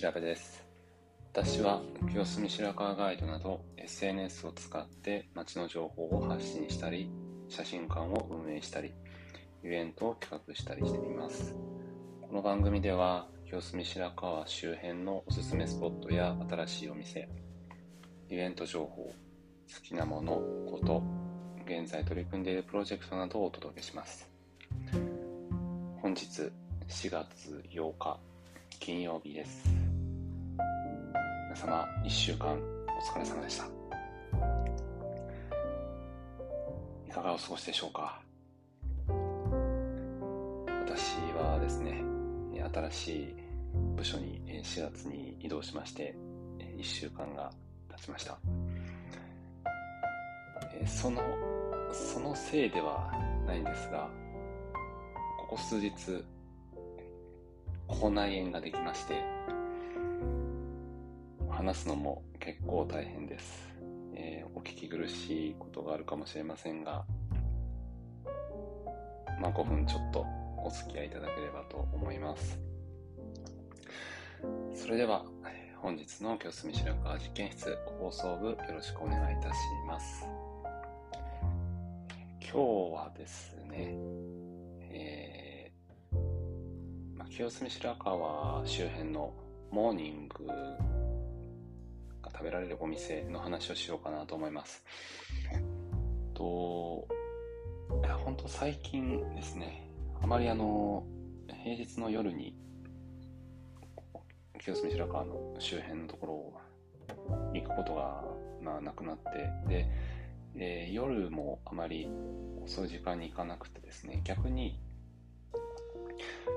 調べです。私は清澄白河ガイドなど SNS を使って街の情報を発信したり写真館を運営したりイベントを企画したりしています。この番組では清澄白河周辺のおすすめスポットや新しいお店イベント情報好きなものこと現在取り組んでいるプロジェクトなどをお届けします。本日4月8日金曜日です。皆様1週間お疲れ様でした。いかがお過ごしでしょうか？私はですね新しい部署に4月に移動しまして1週間が経ちました。そのそのせいではないんですがここ数日口内炎ができまして話すのも結構大変です、えー、お聞き苦しいことがあるかもしれませんがまあ5分ちょっとお付き合いいただければと思います。それでは本日の清澄白河実験室放送部よろしくお願いいたします。今日はですね、えーまあ、清澄白河周辺のモーニング食べられるお店の話をしようかなと思います。と、いや、本当最近ですね、あまりあの、平日の夜に、清澄白河の周辺のところを行くことが、まあ、なくなって、で、えー、夜もあまり遅い時間に行かなくてですね、逆に、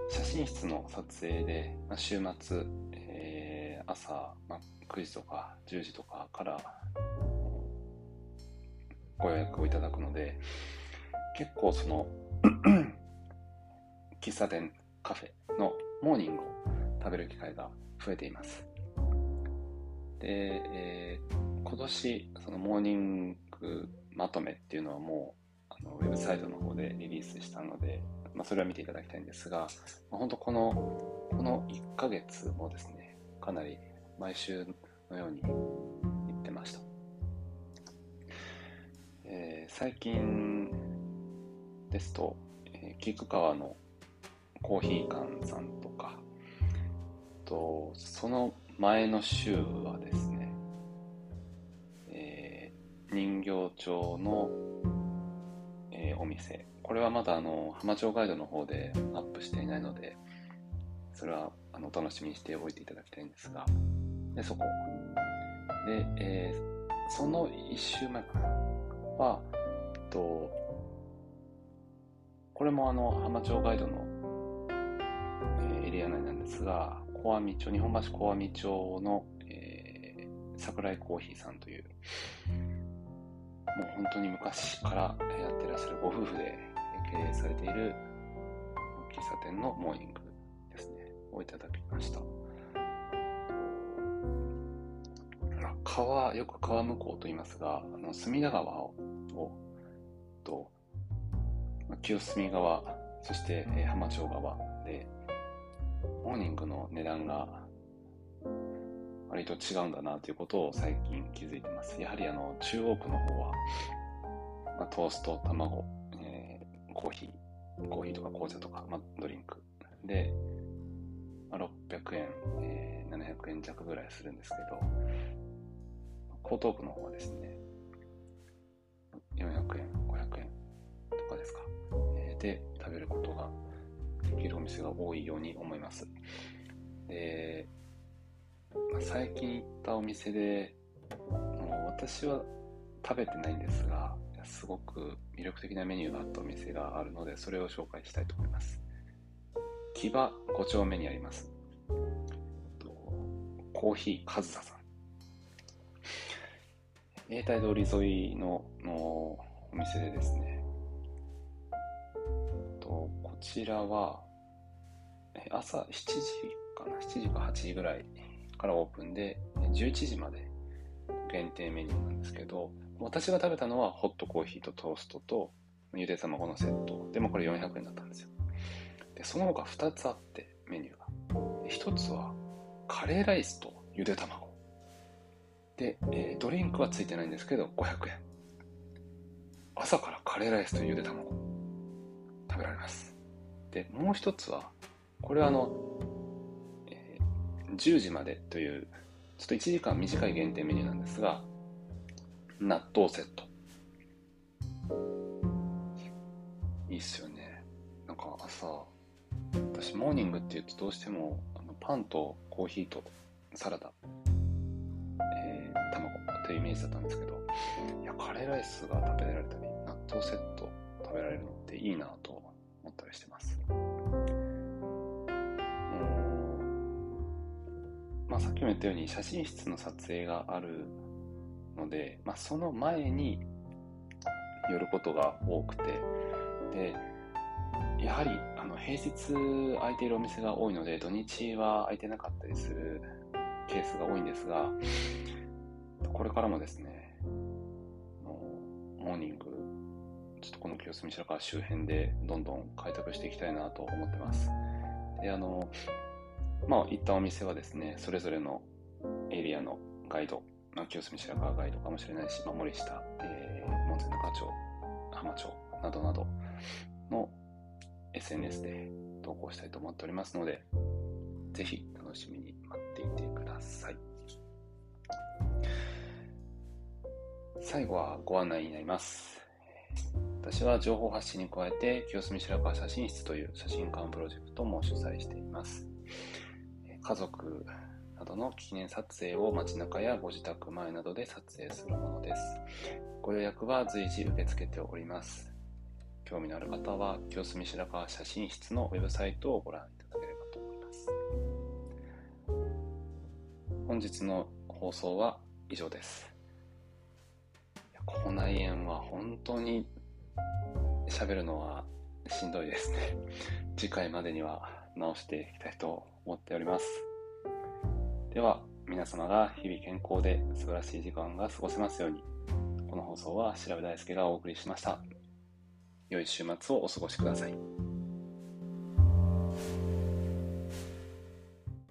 写真室の撮影で、まあ、週末、え朝、まあ、9時とか10時とかからご予約をいただくので、結構その 喫茶店、カフェのモーニングを食べる機会が増えています。で、えー、今年、そのモーニングまとめっていうのはもう、あのウェブサイトの方でリリースしたので、まあ、それは見ていただきたいんですが、まあ、本当この、この1ヶ月もですね、かなり毎週のように言ってました。えー、最近ですと、えー、菊川のコーヒー館さんとか、とその前の週はですね、えー、人形町の、えー、お店、これはまだあの浜町ガイドの方でアップしていないので、それはあのお楽しみにしておいていただきたいんですが、で、そこ。で、えー、その一週前かなは、と、これもあの、浜町ガイドの、えー、エリア内なんですが、小網町、日本橋小網町の、えー、桜井コーヒーさんという、もう本当に昔からやってらっしゃるご夫婦で経営されている喫茶店のモーニング、をいただきました。川、よく川向こうと言いますが、あの隅田川を、と、清澄川、そして、え、浜町川で、モーニングの値段が割と違うんだなということを最近気づいてます。やはりあの中央区の方は、まあ、トースト、卵、えー、コーヒー、コーヒーとか紅茶とか、まあ、ドリンクで、ま、600円、えー、700円弱ぐらいするんですけど、江東区の方はですね、400円、500円とかですか、えー、で食べることができるお店が多いように思います。で、まあ、最近行ったお店で、もう私は食べてないんですが、すごく魅力的なメニューがあったお店があるので、それを紹介したいと思います。木場5丁目にあります。コーヒーカズサさん。永代通り沿いののお店でですね、とこちらは朝7時かな、7時か8時ぐらいからオープンで、11時まで限定メニューなんですけど、私が食べたのはホットコーヒーとトーストとゆで卵のセット。でもこれ400円だったんですよ。で、その他2つあってメニューが。1つはカレーライスとゆで卵。で、えー、ドリンクはついてないんですけど、500円。朝からカレーライスとゆで卵。食べられます。で、もう一つは、これはあの、えー、10時までという、ちょっと1時間短い限定メニューなんですが、納豆セット。いいっすよね。なんか朝、私モーニングって言うとどうしてもあのパンとコーヒーとサラダ、えー、卵というイメージだったんですけど、いや、カレーライスが食べられたり、納豆セット食べられるのっていいなと思ったりしてます。まあ、さっきも言ったように写真室の撮影があるので、まあ、その前に寄ることが多くてでやはりあの平日空いているお店が多いので土日は空いてなかったりするケースが多いんですがこれからもですねモーニングちょっとこの清澄白河周辺でどんどん開拓していきたいなと思ってます。であのまあ行ったお店はですねそれぞれのエリアのガイド、まあ、清澄白河ガイドかもしれないし、まあ、森下、えー、門前仲町浜町などなどの SNS で投稿したいと思っておりますので、ぜひ楽しみに待っていてください。最後はご案内になります。私は情報発信に加えて、清澄白河写真室という写真館プロジェクトも主催しています。家族などの記念撮影を街中やご自宅前などで撮影するものです。ご予約は随時受け付けております。興味のある方は、清澄白河写真室のウェブサイトをご覧いただければと思います。本日の放送は以上です。口内炎は本当に喋るのはしんどいですね。次回までには直していきたいと思っております。では、皆様が日々健康で素晴らしい時間が過ごせますように。この放送は調べ大輔がお送りしました。良い週末をお過ごしください。